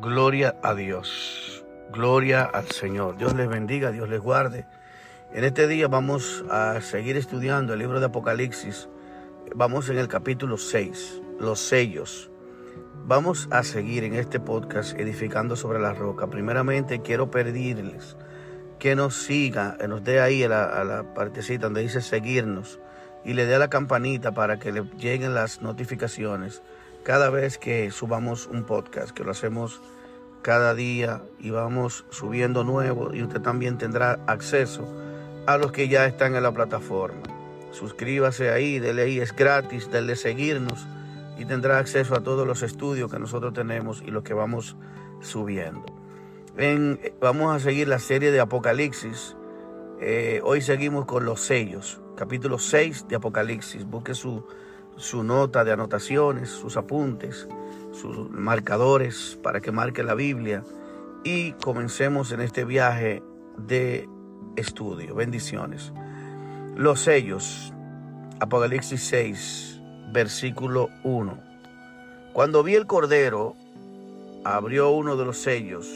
Gloria a Dios. Gloria al Señor. Dios les bendiga, Dios les guarde. En este día vamos a seguir estudiando el libro de Apocalipsis. Vamos en el capítulo 6, los sellos. Vamos a seguir en este podcast edificando sobre la roca. Primeramente quiero pedirles que nos siga, que nos dé ahí a la, a la partecita donde dice seguirnos y le dé a la campanita para que le lleguen las notificaciones cada vez que subamos un podcast, que lo hacemos cada día y vamos subiendo nuevo y usted también tendrá acceso a los que ya están en la plataforma. Suscríbase ahí, dele ahí, es gratis, dele seguirnos y tendrá acceso a todos los estudios que nosotros tenemos y los que vamos subiendo. En, vamos a seguir la serie de Apocalipsis. Eh, hoy seguimos con los sellos, capítulo 6 de Apocalipsis. Busque su su nota de anotaciones, sus apuntes, sus marcadores para que marque la Biblia y comencemos en este viaje de estudio. Bendiciones. Los sellos. Apocalipsis 6, versículo 1. Cuando vi el Cordero, abrió uno de los sellos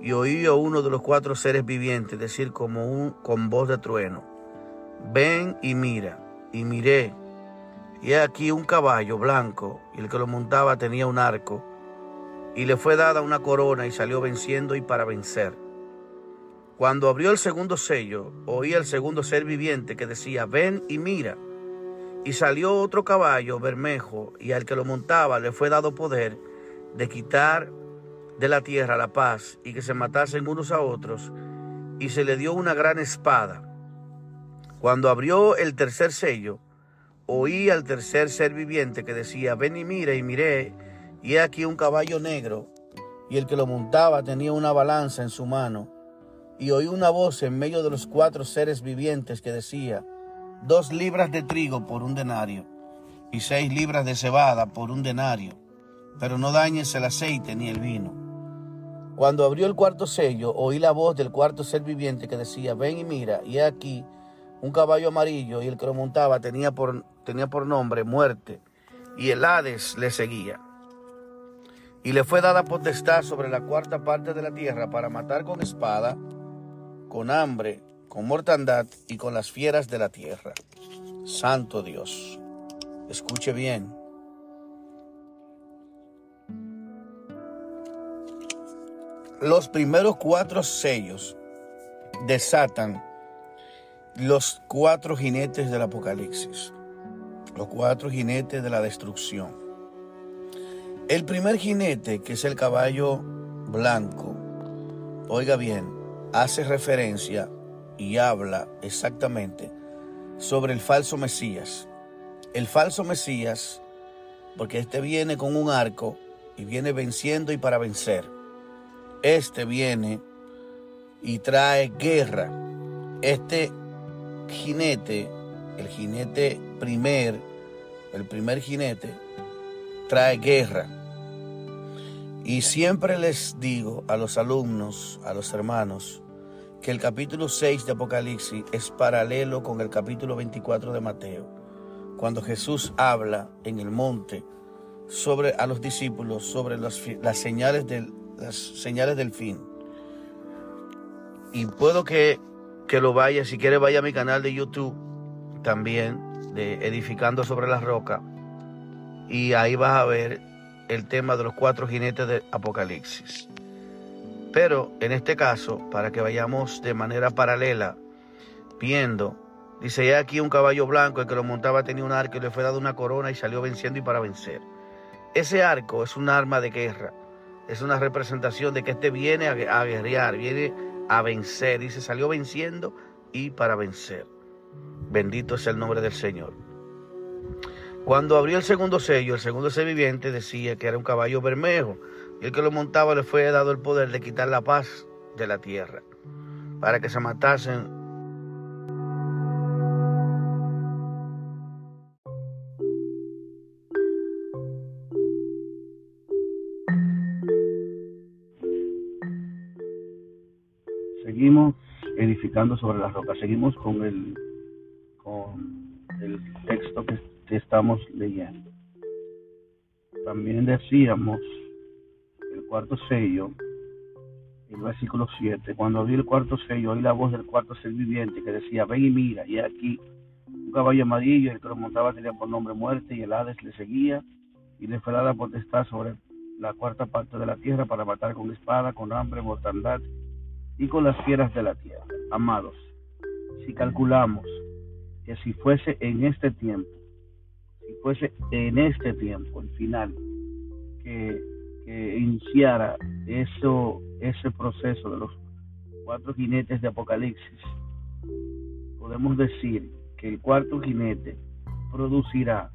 y oí a uno de los cuatro seres vivientes decir como un, con voz de trueno, ven y mira. Y miré y aquí un caballo blanco, y el que lo montaba tenía un arco, y le fue dada una corona y salió venciendo y para vencer. Cuando abrió el segundo sello, oí el segundo ser viviente que decía, ven y mira. Y salió otro caballo bermejo, y al que lo montaba le fue dado poder de quitar de la tierra la paz y que se matasen unos a otros, y se le dio una gran espada. Cuando abrió el tercer sello, oí al tercer ser viviente que decía, ven y mira, y miré, y he aquí un caballo negro, y el que lo montaba tenía una balanza en su mano, y oí una voz en medio de los cuatro seres vivientes que decía, dos libras de trigo por un denario, y seis libras de cebada por un denario, pero no dañes el aceite ni el vino. Cuando abrió el cuarto sello, oí la voz del cuarto ser viviente que decía, ven y mira, y he aquí un caballo amarillo y el que lo montaba tenía por, tenía por nombre muerte y el Hades le seguía. Y le fue dada potestad sobre la cuarta parte de la tierra para matar con espada, con hambre, con mortandad y con las fieras de la tierra. Santo Dios. Escuche bien. Los primeros cuatro sellos desatan los cuatro jinetes del Apocalipsis, los cuatro jinetes de la destrucción. El primer jinete, que es el caballo blanco, oiga bien, hace referencia y habla exactamente sobre el falso Mesías. El falso Mesías, porque este viene con un arco y viene venciendo y para vencer. Este viene y trae guerra. Este jinete, el jinete primer, el primer jinete, trae guerra. Y siempre les digo a los alumnos, a los hermanos, que el capítulo 6 de Apocalipsis es paralelo con el capítulo 24 de Mateo, cuando Jesús habla en el monte sobre a los discípulos sobre las, las señales del, las señales del fin. Y puedo que que lo vaya, si quiere vaya a mi canal de YouTube también, de Edificando sobre la Roca, y ahí vas a ver el tema de los cuatro jinetes de Apocalipsis. Pero en este caso, para que vayamos de manera paralela, viendo, dice, ya aquí un caballo blanco, el que lo montaba tenía un arco y le fue dado una corona y salió venciendo y para vencer. Ese arco es un arma de guerra, es una representación de que este viene a, a guerrear, viene a vencer. y se salió venciendo y para vencer. Bendito es el nombre del Señor. Cuando abrió el segundo sello, el segundo ser viviente decía que era un caballo bermejo. Y el que lo montaba le fue dado el poder de quitar la paz de la tierra. Para que se matasen sobre la roca, seguimos con el, con el texto que, estamos leyendo. También decíamos, el cuarto sello, el versículo 7, cuando abrí el cuarto sello, oí la voz del cuarto ser viviente que decía, ven y mira, y aquí un caballo amarillo, el que lo montaba tenía por nombre muerte, y el Hades le seguía, y le fue dada potestad sobre la cuarta parte de la tierra para matar con espada, con hambre, mortandad y con las fieras de la tierra. Amados, si calculamos que si fuese en este tiempo, si fuese en este tiempo, el final, que, que iniciara eso, ese proceso de los cuatro jinetes de Apocalipsis, podemos decir que el cuarto jinete producirá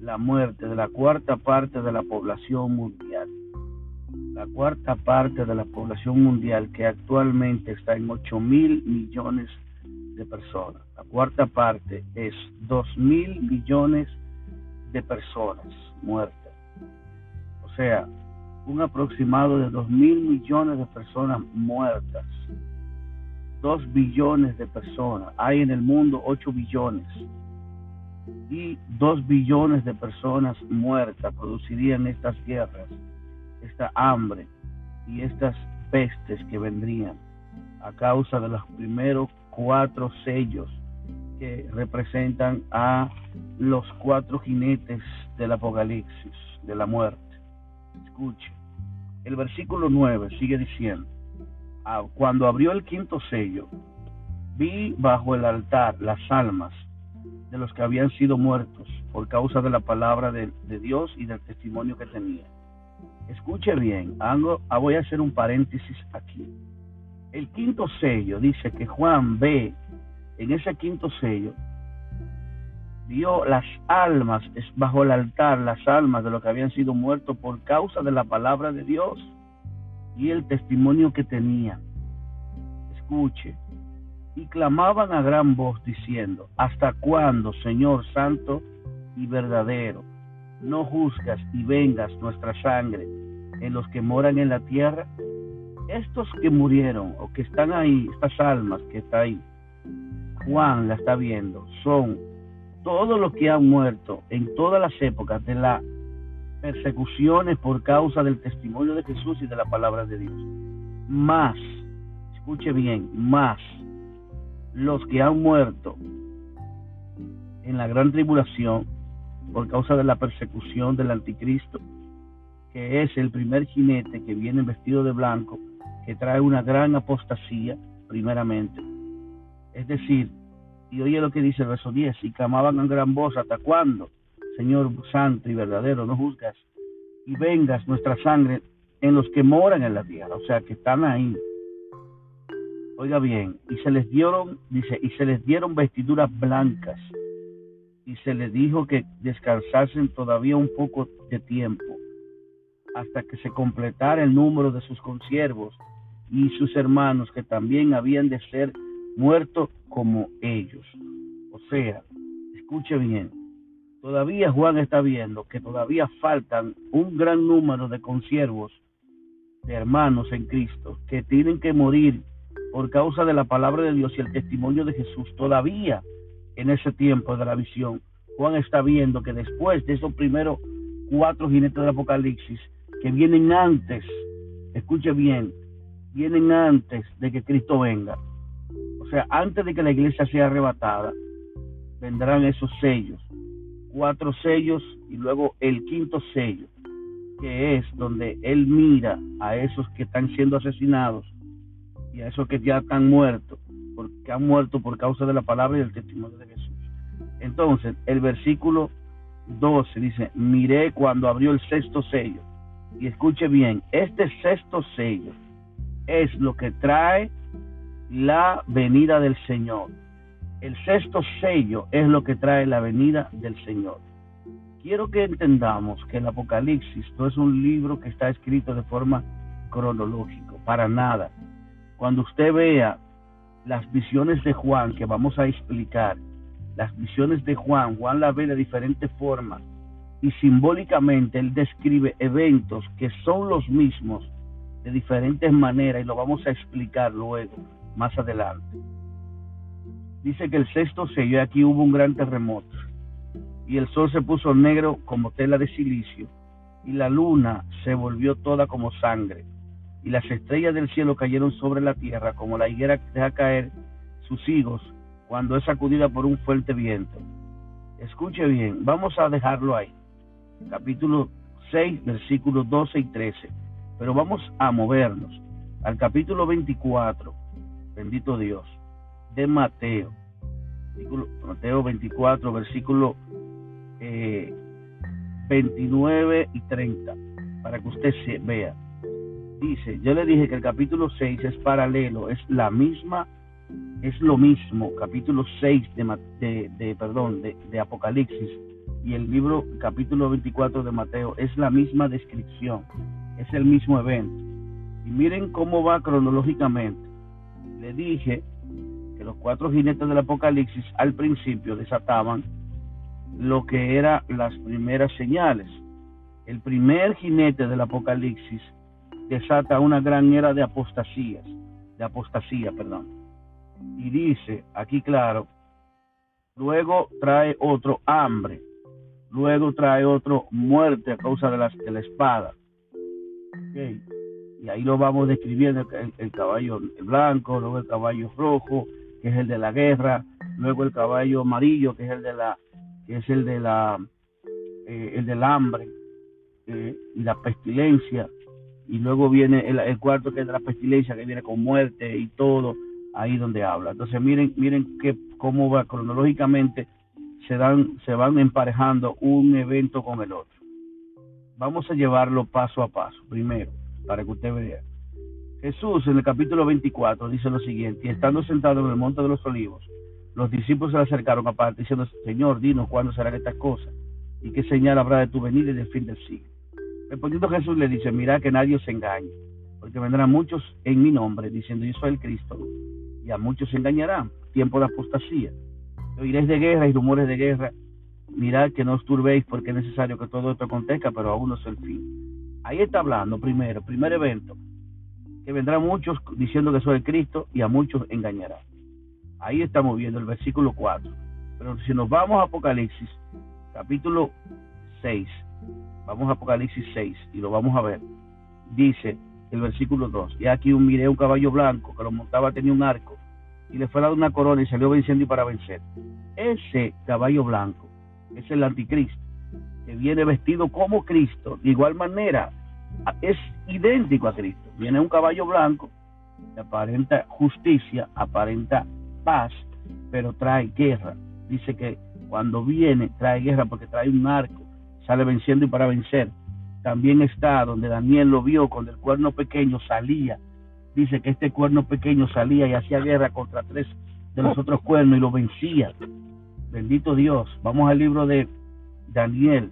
la muerte de la cuarta parte de la población mundial. La cuarta parte de la población mundial que actualmente está en 8 mil millones de personas. La cuarta parte es 2 mil millones de personas muertas. O sea, un aproximado de 2 mil millones de personas muertas. 2 billones de personas. Hay en el mundo 8 billones. Y 2 billones de personas muertas producirían estas guerras, esta hambre y estas pestes que vendrían a causa de los primeros cuatro sellos que representan a los cuatro jinetes del Apocalipsis, de la muerte. Escuche, el versículo 9 sigue diciendo, ah, cuando abrió el quinto sello, vi bajo el altar las almas de los que habían sido muertos por causa de la palabra de, Dios y del testimonio que tenían. Escuche bien, ah, voy a hacer un paréntesis aquí. El quinto sello dice que Juan ve en ese quinto sello, vio las almas bajo el altar, las almas de los que habían sido muertos por causa de la palabra de Dios y el testimonio que tenían. Escuche, y clamaban a gran voz diciendo, ¿hasta cuándo, Señor Santo y verdadero, no juzgas y vengas nuestra sangre en los que moran en la tierra? estos que murieron o que están ahí, estas almas que está ahí, Juan la está viendo, son todos los que han muerto en todas las épocas de las persecuciones por causa del testimonio de Jesús y de la palabra de Dios. Más, escuche bien, más los que han muerto en la gran tribulación por causa de la persecución del anticristo, que es el primer jinete que viene vestido de blanco que trae una gran apostasía, primeramente. Es decir, y oye lo que dice el verso 10, y clamaban en gran voz, ¿hasta cuándo, Señor santo y verdadero, no juzgas y vengas nuestra sangre en los que moran en la tierra? O sea, que están ahí. Oiga bien, y se les dieron, dice, y se les dieron vestiduras blancas, y se les dijo que descansasen todavía un poco de tiempo, hasta que se completara el número de sus consiervos y sus hermanos que también habían de ser muertos como ellos. O sea, escuche bien, todavía Juan está viendo que todavía faltan un gran número de consiervos, de hermanos en Cristo, que tienen que morir por causa de la palabra de Dios y el testimonio de Jesús. Todavía en ese tiempo de la visión, Juan está viendo que después de esos primeros cuatro jinetes del Apocalipsis, que vienen antes, escuche bien, vienen antes de que Cristo venga. O sea, antes de que la iglesia sea arrebatada, vendrán esos sellos. Cuatro sellos y luego el quinto sello, que es donde Él mira a esos que están siendo asesinados y a esos que ya están muertos, porque han muerto por causa de la palabra y del testimonio de Jesús. Entonces, el versículo 12 dice, miré cuando abrió el sexto sello. Y escuche bien, este sexto sello es lo que trae la venida del Señor. El sexto sello es lo que trae la venida del Señor. Quiero que entendamos que el Apocalipsis no es un libro que está escrito de forma cronológica, para nada. Cuando usted vea las visiones de Juan que vamos a explicar, las visiones de Juan, Juan la ve de diferentes formas y simbólicamente él describe eventos que son los mismos de diferentes maneras y lo vamos a explicar luego, más adelante. Dice que el sexto sello, aquí hubo un gran terremoto y el sol se puso negro como tela de silicio y la luna se volvió toda como sangre, y las estrellas del cielo cayeron sobre la tierra como la higuera deja caer sus higos cuando es sacudida por un fuerte viento. Escuche bien, vamos a dejarlo ahí. Capítulo 6, versículos 12 y 13. Pero vamos a movernos al capítulo 24, bendito Dios, de Mateo. Mateo 24, versículo 29 eh, y 30, para que usted se vea. Dice, yo le dije que el capítulo 6 es paralelo, es la misma, es lo mismo, capítulo 6 de, perdón, de Apocalipsis y el libro capítulo 24 de Mateo es la misma descripción, es el mismo evento. Y miren cómo va cronológicamente. Le dije que los cuatro jinetes del Apocalipsis al principio desataban lo que eran las primeras señales. El primer jinete del Apocalipsis desata una gran era de apostasías, de apostasía, perdón. Y dice, aquí claro, luego trae otro hambre, luego trae otro muerte a causa de, las, de la espada. Y ahí lo vamos describiendo, el, el caballo blanco, luego el caballo rojo, que es el de la guerra, luego el caballo amarillo, que es el de la que es el de la eh, el del hambre eh, y la pestilencia y luego viene el, cuarto que es de la pestilencia que viene con muerte y todo ahí donde habla. Entonces miren miren que cómo va cronológicamente se dan se van emparejando un evento con el otro. Vamos a llevarlo paso a paso primero para que usted vea. Jesús en el capítulo 24 dice lo siguiente y estando sentado en el monte de los olivos los discípulos se le acercaron aparte diciendo, Señor, dinos cuándo serán estas cosas y qué señal habrá de tu venida y del fin del siglo. Respondiendo Jesús le dice, mira que nadie os engañe, porque vendrán muchos en mi nombre diciendo, yo soy el Cristo, y a muchos se engañarán, tiempo de apostasía. Oiréis de guerra y rumores de guerra, mirad que no os turbéis porque es necesario que todo esto acontezca, pero aún no es el fin. Ahí está hablando primero, primer evento, que vendrán muchos diciendo que soy el Cristo y a muchos engañarán. Ahí estamos viendo el versículo 4. Pero si nos vamos a Apocalipsis, capítulo 6, vamos a Apocalipsis 6 y lo vamos a ver. Dice el versículo 2, y aquí un, miré un caballo blanco que lo montaba, tenía un arco, y le fue dado una corona y salió venciendo y para vencer. Ese caballo blanco es el anticristo, que viene vestido como Cristo, de igual manera, es idéntico a Cristo. Viene un caballo blanco, aparenta justicia, aparenta paz, pero trae guerra. Dice que cuando viene trae guerra porque trae un arco, sale venciendo y para vencer. También está donde Daniel lo vio cuando el cuerno pequeño salía. Dice que este cuerno pequeño salía y hacía guerra contra tres de los otros cuernos y lo vencía. Bendito Dios. Vamos al libro de Daniel.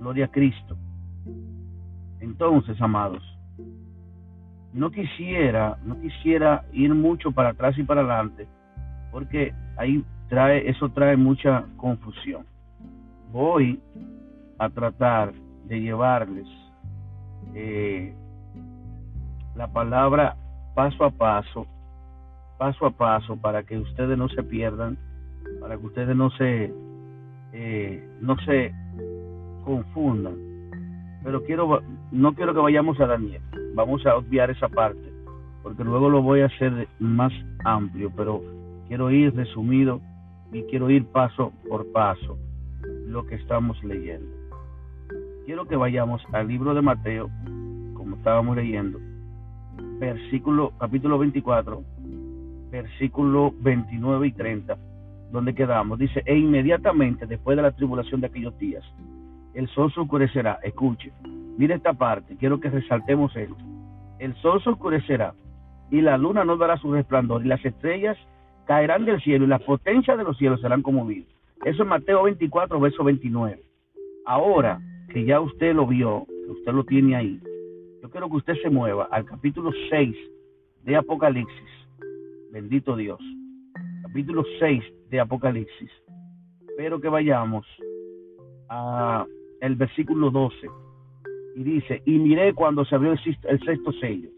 Gloria a Cristo. Entonces, amados, no quisiera, no quisiera ir mucho para atrás y para adelante, porque ahí trae, eso trae mucha confusión. Voy a tratar de llevarles eh, la palabra paso a paso, paso a paso, para que ustedes no se pierdan, para que ustedes no se, eh, no se confundan. Pero quiero, no quiero que vayamos a Daniel, vamos a obviar esa parte, porque luego lo voy a hacer más amplio, pero quiero ir resumido y quiero ir paso por paso lo que estamos leyendo. Quiero que vayamos al libro de Mateo, como estábamos leyendo, versículo, capítulo 24, versículo 29 y 30, donde quedamos. Dice, e inmediatamente después de la tribulación de aquellos días, el sol se oscurecerá. Escuche, mire esta parte, quiero que resaltemos esto. El sol se oscurecerá y la luna no dará su resplandor y las estrellas caerán del cielo y las potencias de los cielos serán conmovidas. Eso es Mateo 24, verso 29. Ahora que ya usted lo vio, que usted lo tiene ahí, yo quiero que usted se mueva al capítulo 6 de Apocalipsis. Bendito Dios. Capítulo 6 de Apocalipsis. Espero que vayamos a el versículo 12. Y dice, y miré cuando se abrió el sexto sello.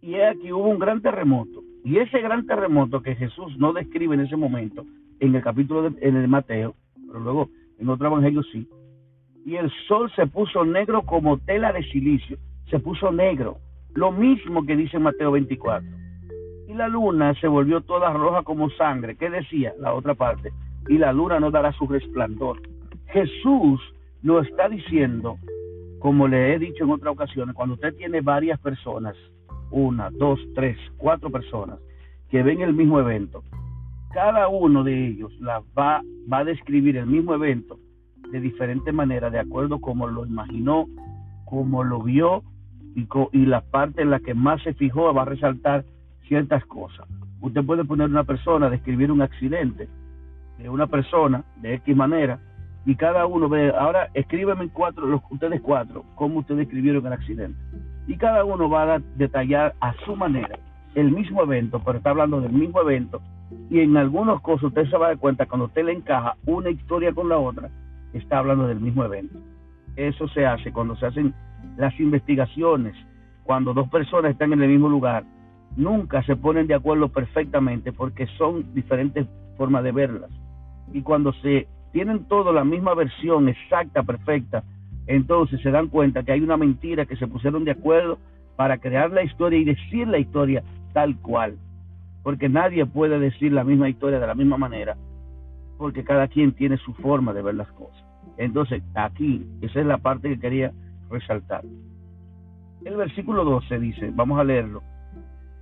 Y he aquí hubo un gran terremoto y ese gran terremoto que Jesús no describe en ese momento, en el capítulo de, en el Mateo, pero luego en otro evangelio sí, y el sol se puso negro como tela de silicio, se puso negro, lo mismo que dice Mateo 24. Y la luna se volvió toda roja como sangre, ¿qué decía la otra parte? Y la luna no dará su resplandor. Jesús lo está diciendo, como le he dicho en otras ocasiones, cuando usted tiene varias personas, una, dos, tres, cuatro personas, que ven el mismo evento, cada uno de ellos la va, va a describir el mismo evento de diferente manera, de acuerdo como lo imaginó, como lo vio y, y la parte en la que más se fijó va a resaltar ciertas cosas. Usted puede poner una persona, describir un accidente de una persona de X manera y cada uno ve, ahora escríbeme cuatro, los, ustedes cuatro, cómo ustedes escribieron el accidente. Y cada uno va a detallar a su manera el mismo evento, pero está hablando del mismo evento. Y en algunos cosas usted se va a dar cuenta cuando usted le encaja una historia con la otra, está hablando del mismo evento. Eso se hace cuando se hacen las investigaciones, cuando dos personas están en el mismo lugar, nunca se ponen de acuerdo perfectamente porque son diferentes formas de verlas. Y cuando se tienen todo la misma versión exacta, perfecta, entonces se dan cuenta que hay una mentira que se pusieron de acuerdo para crear la historia y decir la historia tal cual. Porque nadie puede decir la misma historia de la misma manera, porque cada quien tiene su forma de ver las cosas. Entonces, aquí, esa es la parte que quería resaltar. El versículo 12 dice, vamos a leerlo.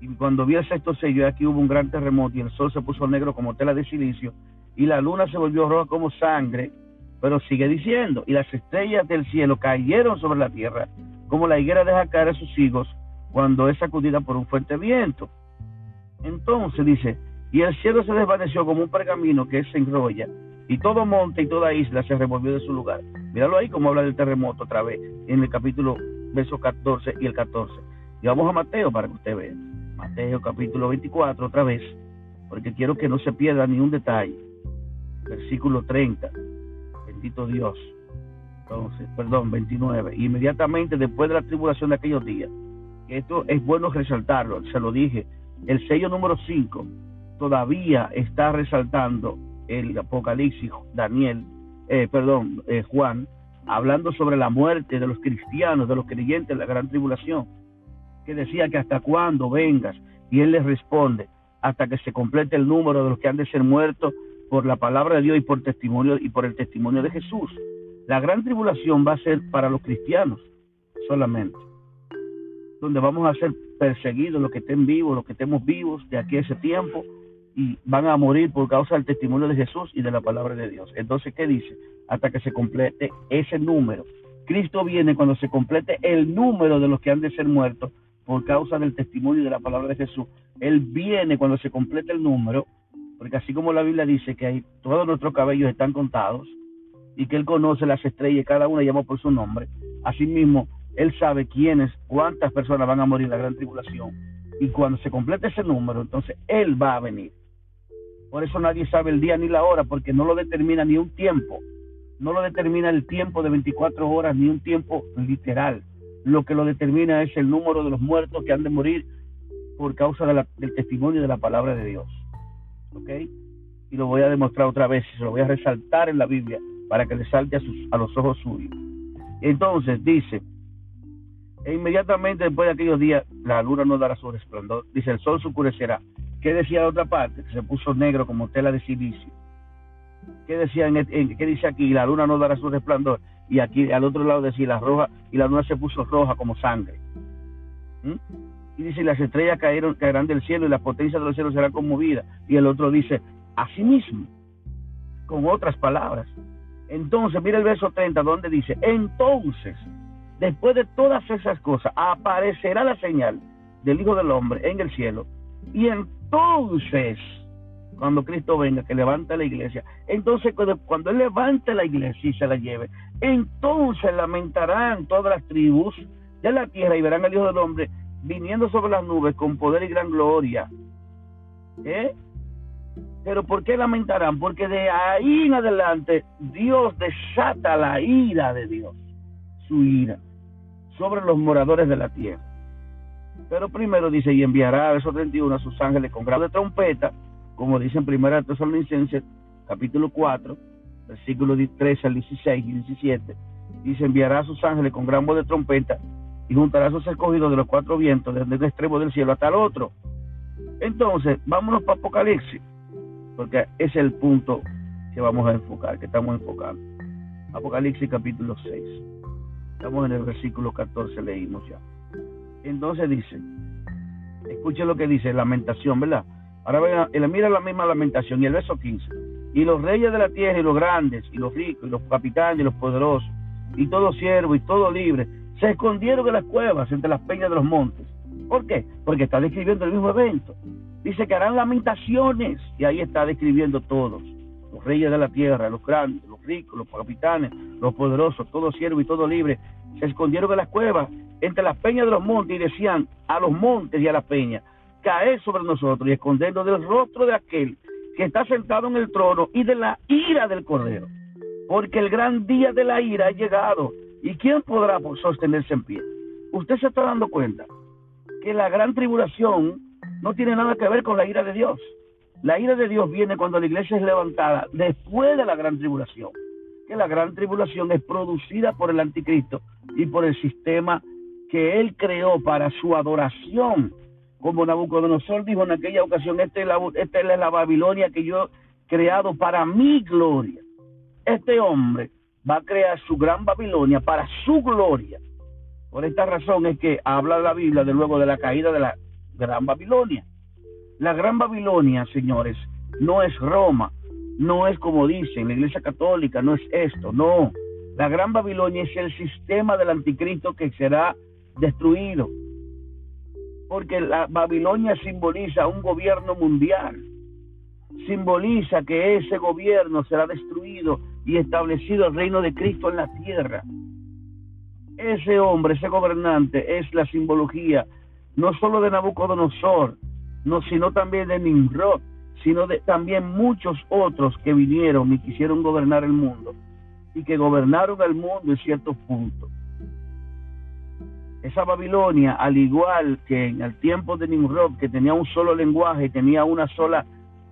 Y cuando vi el sexto sello, aquí hubo un gran terremoto y el sol se puso negro como tela de silicio y la luna se volvió roja como sangre. Pero sigue diciendo, y las estrellas del cielo cayeron sobre la tierra como la higuera deja caer a sus higos cuando es sacudida por un fuerte viento. Entonces dice, y el cielo se desvaneció como un pergamino que se enrolla y todo monte y toda isla se revolvió de su lugar. Míralo ahí como habla del terremoto otra vez, en el capítulo verso 14 y el 14. Y vamos a Mateo para que usted vea. Mateo capítulo 24 otra vez, porque quiero que no se pierda ni un detalle. Versículo 30. Bendito Dios. Entonces, perdón, 29. Inmediatamente después de la tribulación de aquellos días, esto es bueno resaltarlo, se lo dije, el sello número 5 todavía está resaltando el Apocalipsis, Daniel, eh, perdón, eh, Juan, hablando sobre la muerte de los cristianos, de los creyentes en la gran tribulación, que decía que hasta cuándo vengas, y él les responde, hasta que se complete el número de los que han de ser muertos por la palabra de Dios y por testimonio y por el testimonio de Jesús. La gran tribulación va a ser para los cristianos solamente, donde vamos a ser perseguidos los que estén vivos, los que estemos vivos de aquí a ese tiempo, y van a morir por causa del testimonio de Jesús y de la palabra de Dios. Entonces, ¿qué dice? Hasta que se complete ese número. Cristo viene cuando se complete el número de los que han de ser muertos por causa del testimonio de la palabra de Jesús. Él viene cuando se complete el número, porque así como la Biblia dice que hay, todos nuestros cabellos están contados y que Él conoce las estrellas, cada una llama por su nombre, asimismo, Él sabe quiénes, cuántas personas van a morir en la gran tribulación. Y cuando se complete ese número, entonces Él va a venir. Por eso nadie sabe el día ni la hora, porque no lo determina ni un tiempo. No lo determina el tiempo de 24 horas, ni un tiempo literal. Lo que lo determina es el número de los muertos que han de morir por causa del testimonio de la palabra de Dios. ¿Ok? Y lo voy a demostrar otra vez, y se lo voy a resaltar en la Biblia para que le salte a, los ojos suyos. Entonces dice, e inmediatamente después de aquellos días, la luna no dará su resplandor. Dice, el sol se oscurecerá ¿Qué decía la otra parte? Que se puso negro como tela de silicio. ¿Qué decía en, qué dice aquí? La luna no dará su resplandor. Y aquí al otro lado decía la roja y la luna se puso roja como sangre. ¿Mm? Y dice, las estrellas caerán del cielo y la potencia de los cielos será conmovida. Y el otro dice, así mismo, con otras palabras. Entonces, mira el verso 30, donde dice, entonces, después de todas esas cosas, aparecerá la señal del Hijo del Hombre en el cielo. Y entonces cuando Cristo venga, que levanta la iglesia, entonces cuando, Él levante la iglesia y se la lleve, entonces lamentarán todas las tribus de la tierra y verán al Hijo del Hombre viniendo sobre las nubes con poder y gran gloria. ¿Eh? Pero ¿por qué lamentarán? Porque de ahí en adelante Dios desata la ira de Dios, su ira, sobre los moradores de la tierra. Pero primero dice, y enviará a esos 31 a sus ángeles con grado de trompeta, como dice en primera Tesalonicenses, capítulo 4, versículos 13 al 16 y 17, y se enviará a sus ángeles con gran voz de trompeta y juntará a sus escogidos de los cuatro vientos, desde un extremo del cielo hasta el otro. Entonces, vámonos para Apocalipsis, porque es el punto que vamos a enfocar, que estamos enfocando. Apocalipsis capítulo 6. Estamos en el versículo 14, leímos ya. Entonces dice, escuchen lo que dice, lamentación, ¿verdad? Ahora mira la misma lamentación y el verso 15. Y los reyes de la tierra y los grandes y los ricos y los capitanes y los poderosos y todo siervo y todo libre se escondieron en las cuevas entre las peñas de los montes. ¿Por qué? Porque está describiendo el mismo evento. Dice que harán lamentaciones y ahí está describiendo todos. Los reyes de la tierra, los grandes, los ricos, los capitanes, los poderosos, todo siervo y todo libre, se escondieron en las cuevas entre las peñas de los montes y decían a los montes y a las peñas, caer sobre nosotros y escondernos del rostro de aquel que está sentado en el trono y de la ira del cordero. Porque el gran día de la ira ha llegado ¿Y quién podrá sostenerse en pie? Usted se está dando cuenta que la gran tribulación no tiene nada que ver con la ira de Dios. La ira de Dios viene cuando la iglesia es levantada después de la gran tribulación. Que la gran tribulación es producida por el anticristo y por el sistema que él creó para su adoración. Como Nabucodonosor dijo en aquella ocasión, esta es la, es la Babilonia que yo he creado para mi gloria. Este hombre va a crear su gran Babilonia para su gloria. Por esta razón es que habla la Biblia de luego de la caída de la gran Babilonia. La gran Babilonia, señores, no es Roma, no es como dicen la Iglesia Católica, no es esto, no. La gran Babilonia es el sistema del anticristo que será destruido. Porque la Babilonia simboliza un gobierno mundial. Simboliza que ese gobierno será destruido y establecido el reino de Cristo en la tierra. Ese hombre, ese gobernante, es la simbología no solo de Nabucodonosor, no, sino también de Nimrod, sino de también muchos otros que vinieron y quisieron gobernar el mundo y que gobernaron el mundo en ciertos puntos. Esa Babilonia, al igual que en el tiempo de Nimrod, que tenía un solo lenguaje, tenía una sola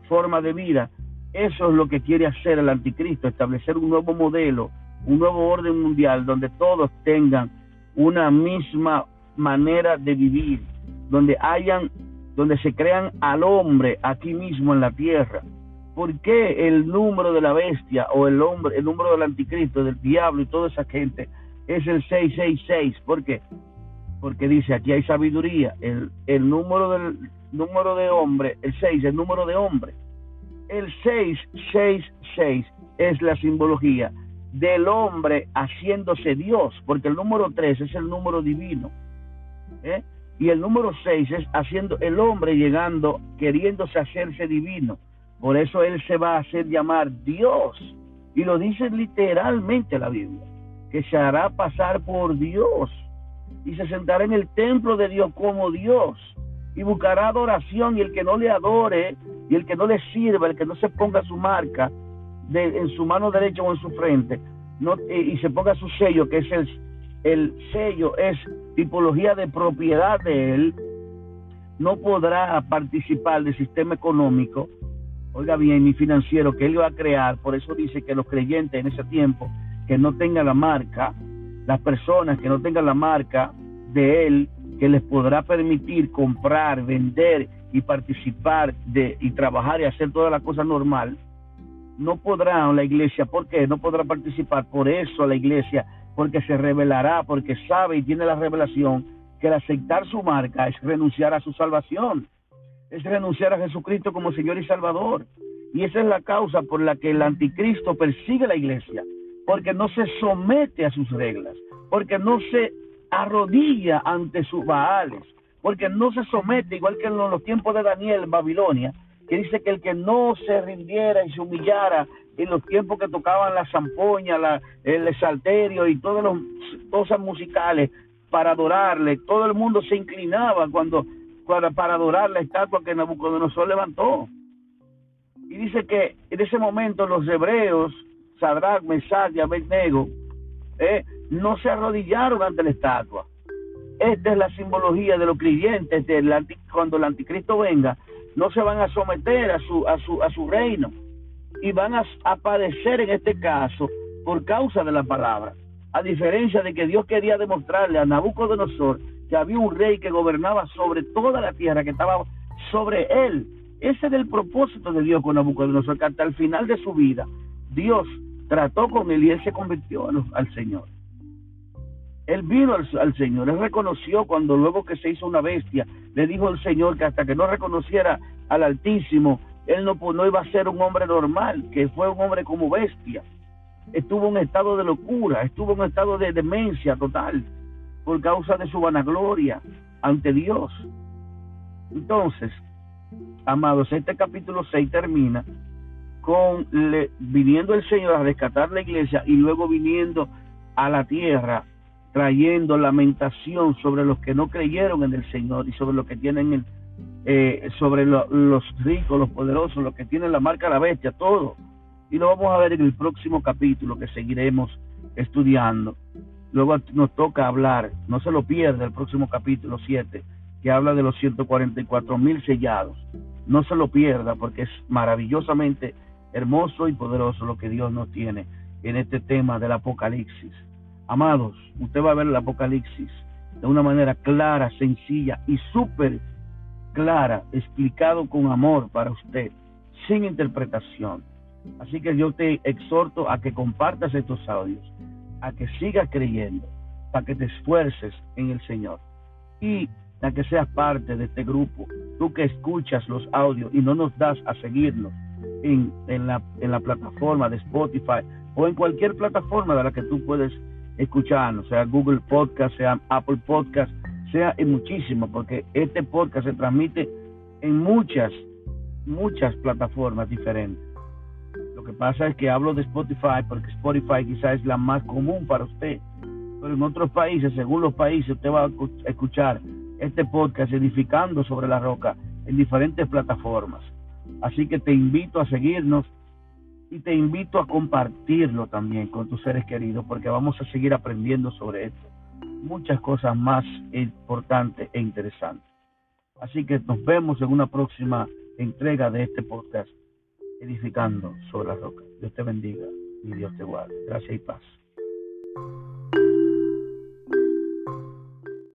forma de vida, eso es lo que quiere hacer el anticristo, establecer un nuevo modelo, un nuevo orden mundial donde todos tengan una misma manera de vivir, donde hayan, donde se crean al hombre aquí mismo en la tierra. ¿Por qué el número de la bestia o el hombre, el número del anticristo, del diablo y toda esa gente es el 666? ¿Por qué? Porque dice aquí hay sabiduría, el, el número del número de hombre, el 6, el número de hombre el 666 es la simbología del hombre haciéndose Dios, porque el número 3 es el número divino. ¿eh? Y el número 6 es haciendo el hombre llegando, queriéndose hacerse divino. Por eso él se va a hacer llamar Dios. Y lo dice literalmente la Biblia, que se hará pasar por Dios y se sentará en el templo de Dios como Dios y buscará adoración y el que no le adore y el que no le sirva, el que no se ponga su marca en su mano derecha o en su frente no, y, se ponga su sello, que es el, el sello, es tipología de propiedad de él, no podrá participar del sistema económico, oiga bien, ni financiero que él va a crear. Por eso dice que los creyentes en ese tiempo que no tengan la marca, las personas que no tengan la marca de él, que les podrá permitir comprar, vender y participar de y trabajar y hacer toda la cosa normal, no podrá la iglesia, ¿por qué? No podrá participar, por eso la iglesia, porque se revelará, porque sabe y tiene la revelación que el aceptar su marca es renunciar a su salvación, es renunciar a Jesucristo como Señor y Salvador. Y esa es la causa por la que el anticristo persigue a la iglesia, porque no se somete a sus reglas, porque no se arrodilla ante sus baales, porque no se somete, igual que en los tiempos de Daniel en Babilonia, que dice que el que no se rindiera y se humillara en los tiempos que tocaban la zampoña, la, el salterio y todas las cosas musicales para adorarle, todo el mundo se inclinaba cuando para, adorar la estatua que Nabucodonosor levantó. Y dice que en ese momento los hebreos, Sadrach, Mesach y Abednego, eh, no se arrodillaron ante la estatua. Esta es la simbología de los creyentes cuando el anticristo venga, no se van a someter a su, a su, a su reino y van a, aparecer en este caso por causa de la palabra. A diferencia de que Dios quería demostrarle a Nabucodonosor que había un rey que gobernaba sobre toda la tierra, que estaba sobre él. Ese era el propósito de Dios con Nabucodonosor, que hasta el final de su vida Dios trató con él y él se convirtió al Señor. Él vino al, Señor, él reconoció cuando luego que se hizo una bestia, le dijo al Señor que hasta que no reconociera al Altísimo, él no, no iba a ser un hombre normal, que fue un hombre como bestia. Estuvo en estado de locura, estuvo en estado de demencia total por causa de su vanagloria ante Dios. Entonces, amados, este capítulo 6 termina con viniendo el Señor a rescatar la iglesia y luego viniendo a la tierra trayendo lamentación sobre los que no creyeron en el Señor y sobre los que tienen el, eh, sobre los ricos, los poderosos, los que tienen la marca de la bestia, todo. Y lo vamos a ver en el próximo capítulo que seguiremos estudiando. Luego nos toca hablar, no se lo pierda el próximo capítulo 7, que habla de los 144 mil sellados. No se lo pierda porque es maravillosamente hermoso y poderoso lo que Dios nos tiene en este tema del Apocalipsis. Amados, usted va a ver el Apocalipsis de una manera clara, sencilla y súper clara, explicado con amor para usted, sin interpretación. Así que yo te exhorto a que compartas estos audios, a que sigas creyendo, para que te esfuerces en el Señor y a que seas parte de este grupo. Tú que escuchas los audios y no nos das a seguirnos en, la, plataforma de Spotify o en cualquier plataforma de la que tú puedes escuchando, sea Google Podcast, sea Apple Podcast, sea en muchísimas, porque este podcast se transmite en muchas, muchas plataformas diferentes. Lo que pasa es que hablo de Spotify porque Spotify quizás es la más común para usted, pero en otros países, según los países, usted va a escuchar este podcast edificando sobre la roca en diferentes plataformas. Así que te invito a seguirnos y te invito a compartirlo también con tus seres queridos porque vamos a seguir aprendiendo sobre esto. Muchas cosas más importantes e interesantes. Así que nos vemos en una próxima entrega de este podcast, Edificando sobre la roca. Dios te bendiga y Dios te guarde. Gracias y paz.